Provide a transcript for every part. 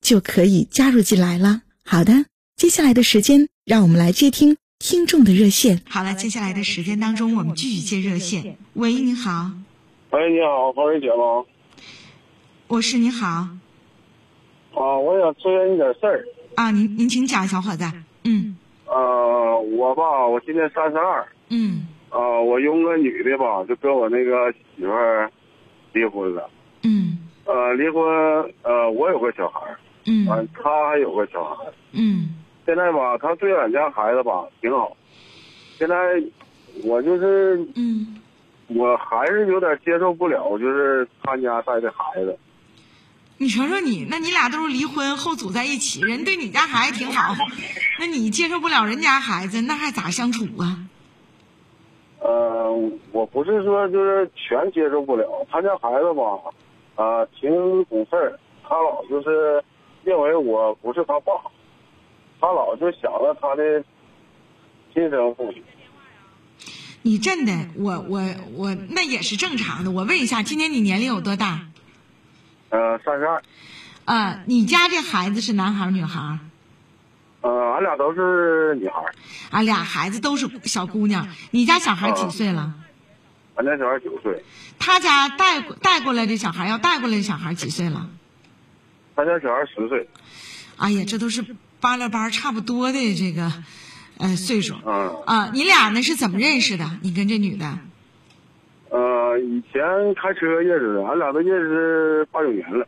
就可以加入进来了。好的，接下来的时间，让我们来接听听众的热线。好了，接下来的时间当中，我们继续接热线。喂，你好。喂，你好，黄瑞姐吗？我是，你好。啊，我想咨询一点事儿。啊，您您请讲，小伙子。嗯。呃，我吧，我今年三十二。嗯，啊，我用个女的吧，就跟我那个媳妇儿离婚了。嗯，呃，离婚，呃，我有个小孩儿。嗯，完，他还有个小孩儿。嗯，现在吧，他对俺家孩子吧挺好。现在我就是，嗯，我还是有点接受不了，就是他家带的孩子。你瞅瞅你，那你俩都是离婚后组在一起，人对你家孩子挺好，那你接受不了人家孩子，那还咋相处啊？呃，我不是说就是全接受不了，他家孩子吧，啊，挺懂事儿，他老就是认为我不是他爸，他老就想着他的亲生父亲。你真的，我我我那也是正常的。我问一下，今年你年龄有多大？呃，三十二。呃，你家这孩子是男孩女孩？呃，俺俩都是女孩俺俩孩子都是小姑娘。你家小孩几岁了？俺家小孩九岁。他家带带过来的小孩，要带过来的小孩几岁了？他家小孩十岁。哎呀，这都是扒拉班差不多的这个，呃，岁数。嗯。啊，你俩呢是怎么认识的？你跟这女的？呃，以前开车认识的，俺俩都认识八九年了。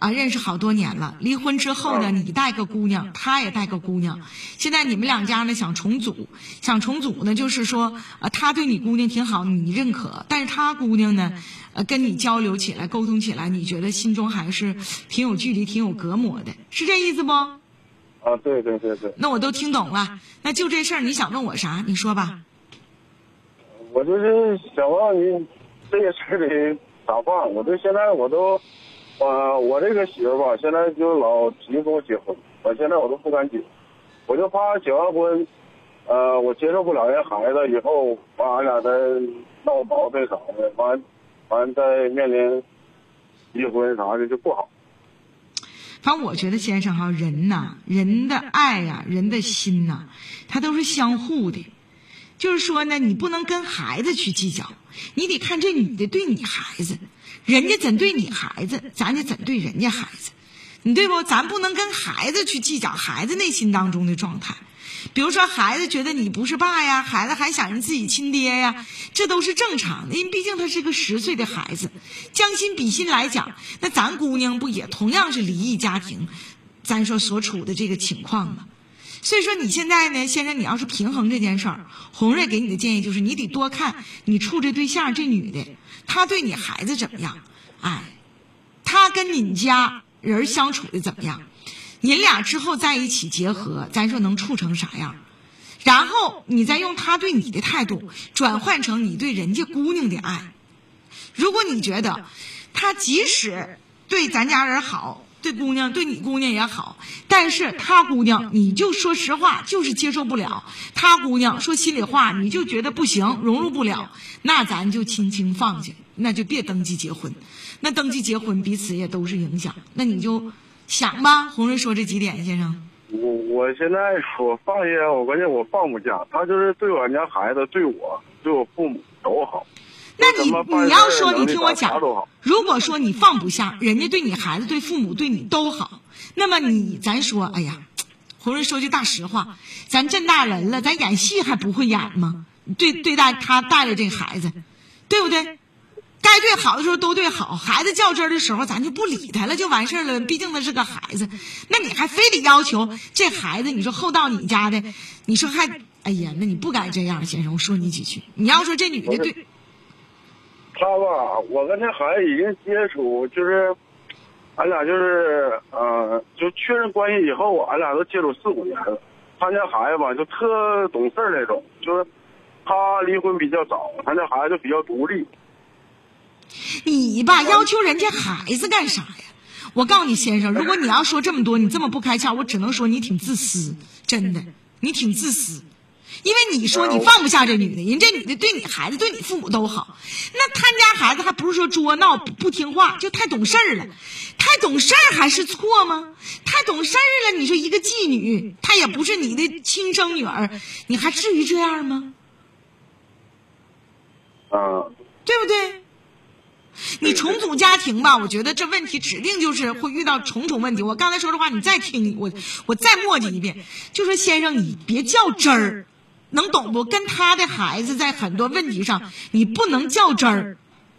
啊，认识好多年了。离婚之后呢，你带个姑娘，他也带个姑娘。现在你们两家呢想重组，想重组呢，就是说，呃，他对你姑娘挺好，你认可。但是他姑娘呢，呃，跟你交流起来、沟通起来，你觉得心中还是挺有距离、挺有隔膜的，是这意思不？啊，对对对对。那我都听懂了。那就这事儿，你想问我啥？你说吧。我就是想问你，这个事儿得咋办？我这现在我都。我，我这个媳妇吧，现在就老急跟我结婚，我现在我都不敢结，我就怕结完婚，呃，我接受不了人孩子，以后把俺俩再闹矛盾啥的，完，完再面临离婚啥的就不好。反正我觉得先生哈，人呐，人的爱呀，人的心呐，他都是相互的，就是说呢，你不能跟孩子去计较，你得看这女的对你孩子。人家怎对你孩子，咱就怎对人家孩子，你对不？咱不能跟孩子去计较孩子内心当中的状态。比如说，孩子觉得你不是爸呀，孩子还想着自己亲爹呀，这都是正常的。因为毕竟他是个十岁的孩子，将心比心来讲，那咱姑娘不也同样是离异家庭，咱说所处的这个情况吗？所以说你现在呢，先生，你要是平衡这件事儿，红瑞给你的建议就是，你得多看你处这对象这女的。她对你孩子怎么样？哎，他跟你家人相处的怎么样？你俩之后在一起结合，咱说能处成啥样？然后你再用他对你的态度转换成你对人家姑娘的爱。如果你觉得他即使对咱家人好。对姑娘，对你姑娘也好，但是他姑娘，你就说实话，就是接受不了。他姑娘说心里话，你就觉得不行，融入不了，那咱就轻轻放下，那就别登记结婚。那登记结婚，彼此也都是影响。那你就想吧。红瑞说这几点，先生。我我现在我放下，我关键我放不下。他就是对我家孩子，对我，对我父母都好。那你你要说你听我讲，如果说你放不下，人家对你孩子、对父母、对你都好，那么你咱说，哎呀，红瑞说句大实话，咱这大人了，咱演戏还不会演吗？对对待他带着这个孩子，对不对？该对好的时候都对好，孩子较真儿的时候，咱就不理他了，就完事儿了。毕竟他是个孩子，那你还非得要求这孩子？你说后到你家的，你说还，哎呀，那你不该这样，先生，我说你几句。你要说这女的对，他吧，我跟这孩子已经接触，就是，俺俩就是，呃，就确认关系以后，俺俩都接触四五年了。他家孩子吧，就特懂事那种，就是他离婚比较早，他家孩子就比较独立。你吧要求人家孩子干啥呀？我告诉你，先生，如果你要说这么多，你这么不开窍，我只能说你挺自私，真的，你挺自私。因为你说你放不下这女的，人这女的对你孩子、对你父母都好，那他家孩子还不是说捉闹不不听话，就太懂事儿了，太懂事儿还是错吗？太懂事儿了，你说一个妓女，她也不是你的亲生女儿，你还至于这样吗？嗯、对不对？你重组家庭吧，我觉得这问题指定就是会遇到重重问题。我刚才说的话，你再听我，我再磨叽一遍，就说先生，你别较真儿，能懂不？跟他的孩子在很多问题上，你不能较真儿，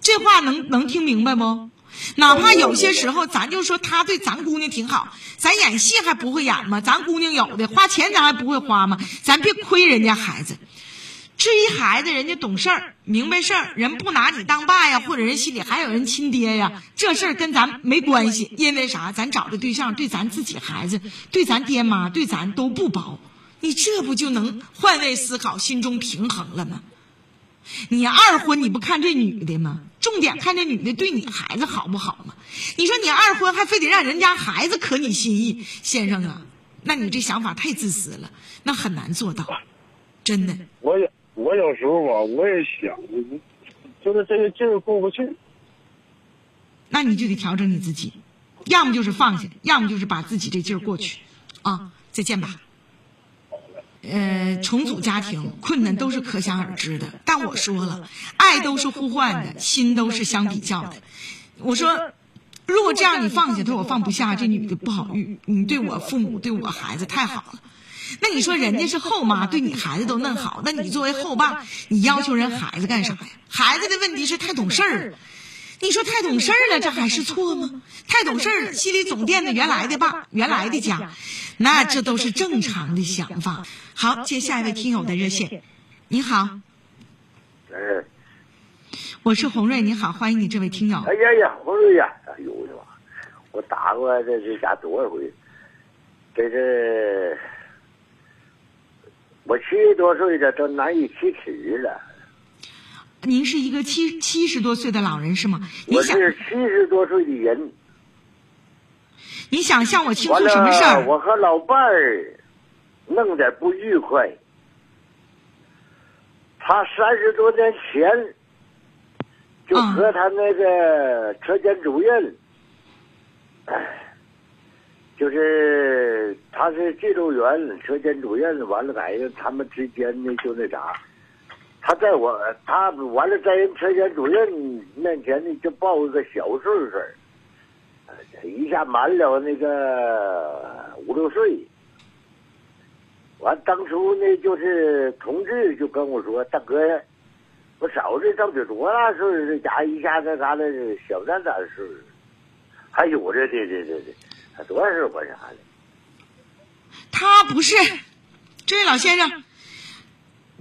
这话能能听明白不？哪怕有些时候，咱就说他对咱姑娘挺好，咱演戏还不会演吗？咱姑娘有的花钱，咱还不会花吗？咱别亏人家孩子。至于孩子，人家懂事儿、明白事儿，人不拿你当爸呀，或者人心里还有人亲爹呀，这事儿跟咱没关系。因为啥？咱找的对象对咱自己孩子、对咱爹妈、对咱都不薄，你这不就能换位思考，心中平衡了吗？你二婚你不看这女的吗？重点看这女的对你孩子好不好吗？你说你二婚还非得让人家孩子可你心意，先生啊，那你这想法太自私了，那很难做到，真的。我也我有时候吧，我也想，就是这个劲儿过不去。那你就得调整你自己，要么就是放下，要么就是把自己这劲儿过去，啊，再见吧。呃，重组家庭困难都是可想而知的，但我说了，爱都是互换的，心都是相比较的。我说，如果这样你放下，他说我放不下，这女的不好遇，你对我父母对我孩子太好了。那你说人家是后妈，对你孩子都嫩好，那你作为后爸，你要求人孩子干啥呀？孩子的问题是太懂事儿了。你说太懂事儿了，这还是错吗？太懂事儿了，心里总惦着原来的爸、原来的家，那这都是正常的想法。好，接下一位听友的热线，你好，哎，我是洪瑞，你好，欢迎你这位听友。哎呀呀，洪瑞呀，哎呦我的妈！我打过这这家多少回？这是我七十多岁了，都难以启齿了。您是一个七七十多岁的老人是吗？你想，我是七十多岁的人，你想向我倾诉什么事了，儿？我和老伴儿弄点不愉快。他三十多年前就嗯和他那个车间主任，哎，就是他是技术员，车间主任，完了在他们之间呢就那啥，他在我他完了在人车间主任面前呢就报一个小岁数儿，一下满了那个五六岁。完，当初呢，就是同志就跟我说：“大哥，我嫂子到底多大岁数？这家一下那啥的小咱咱岁数，还有这这这这这，他多少岁管啥的？他不是，这位老先生，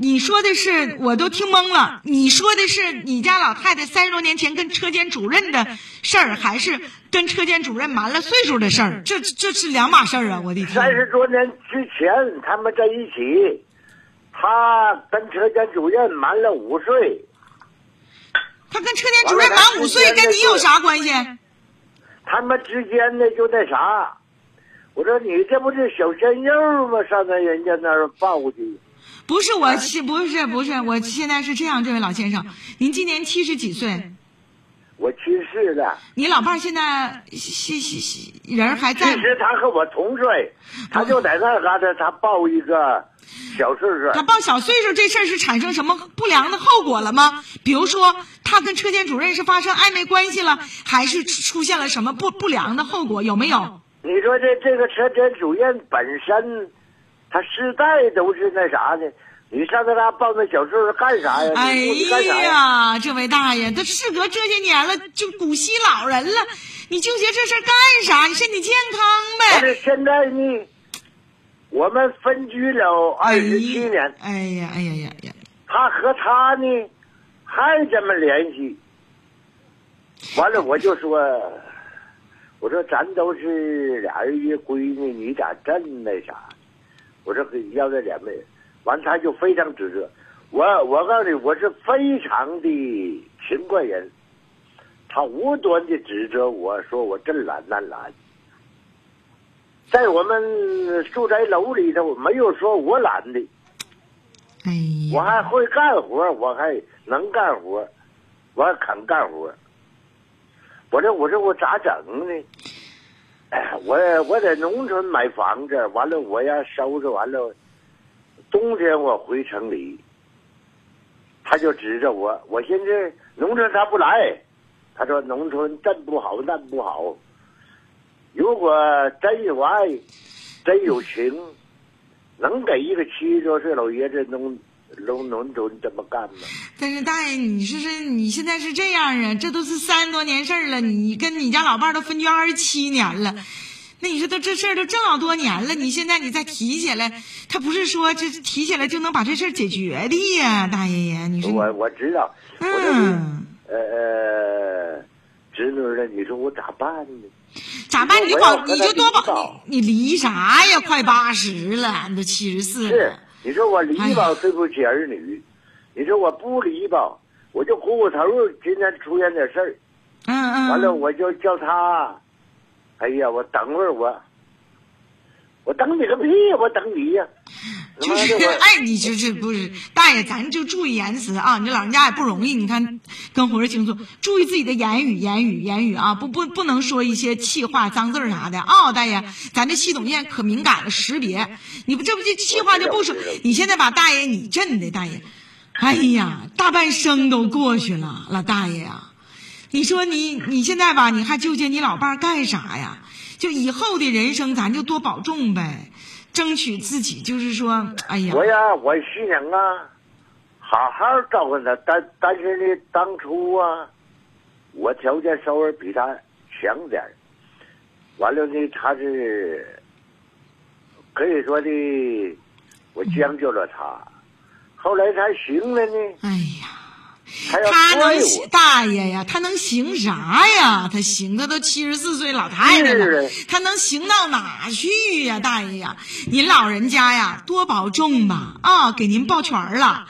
你说的是我都听懵了。你说的是你家老太太三十多年前跟车间主任的事儿，还是跟车间主任瞒了岁数的事儿？这这是两码事儿啊！我的天三，十多年之前他们在一起，他跟车间主任瞒了五岁，他跟车间主任满五岁，跟你有啥关系？他们之间呢就那啥。我说你这不是小鲜肉吗？上那人家那儿抱去。不是我，是不是不是？我现在是这样，这位老先生，您今年七十几岁？我去世了。你老伴儿现在是是是人儿还其在？实他和我同岁，他就在那嘎达，他报一个小岁数。他报小岁数这事儿是产生什么不良的后果了吗？比如说，他跟车间主任是发生暧昧关系了，还是出出现了什么不不良的后果？有没有？你说这这个车间主任本身，他世代都是那啥的，你上他家抱那小岁数干啥呀？哎呀？这位大爷，他事隔这些年了，就古稀老人了，你纠结这事干啥？你身体健康呗。但是现在呢，我们分居了二十七年，哎呀，哎呀呀呀！他和他呢还这么联系。完了，我就说，我说咱都是俩人一闺女，你咋这么那啥？我说要这两个人，完他就非常指责我。我告诉你，我是非常的勤快人，他无端的指责我说我真懒那懒。在我们住宅楼里头，没有说我懒的，我还会干活，我还能干活，我还肯干活。我这我说我咋整呢？哎，我我在农村买房子，完了我要收拾完了，冬天我回城里，他就指着我，我寻思农村他不来，他说农村这不好那不好，如果真有爱，真有情，能给一个七十多岁老爷子能农农村这么干吗？但是大爷，你说是你现在是这样啊？这都是三十多年事儿了，你跟你家老伴儿都分居二十七年了，那你说都这事儿都这么多年了，你现在你再提起来，他不是说这提起来就能把这事儿解决的呀，大爷呀？你说我我知道，我、嗯，呃呃，侄女了，你说我咋办呢？咋办？你就保，你就多保你，你离啥呀？快八十了，你都七十四你说我离哎吧，对不起儿女；你说我不离吧，我就糊糊头儿今天出现点事儿，嗯嗯。完了我就叫他，哎呀，我等会儿我，我等你个屁！我等你呀！他就是哎，你这这不是大爷，咱就注意言辞啊！你这老人家也不容易，你看跟活着星座，注意自己的言语，言语，言语啊！不不不能说一些气话、脏字儿啥的啊、大爷，咱这系统现在可敏感了，识别。你不这不这气话就不说你现在把大爷你震的大爷，哎呀，大半生都过去了，老大爷呀、你说你你现在吧，你还纠结你老伴儿干啥呀？就以后的人生，咱就多保重呗，争取自己就是说，哎呀，我呀，我心想啊，好好照顾他，但但是呢，当初啊，我条件稍微比他强点儿完了呢，他是可以说的，我将就了他。后来他行了呢，哎呀，他能行，大爷呀，他能行啥呀？他行，他都七十四岁老太太了，他能行到哪去呀？大爷呀，您老人家呀，多保重吧啊！给您抱拳儿了。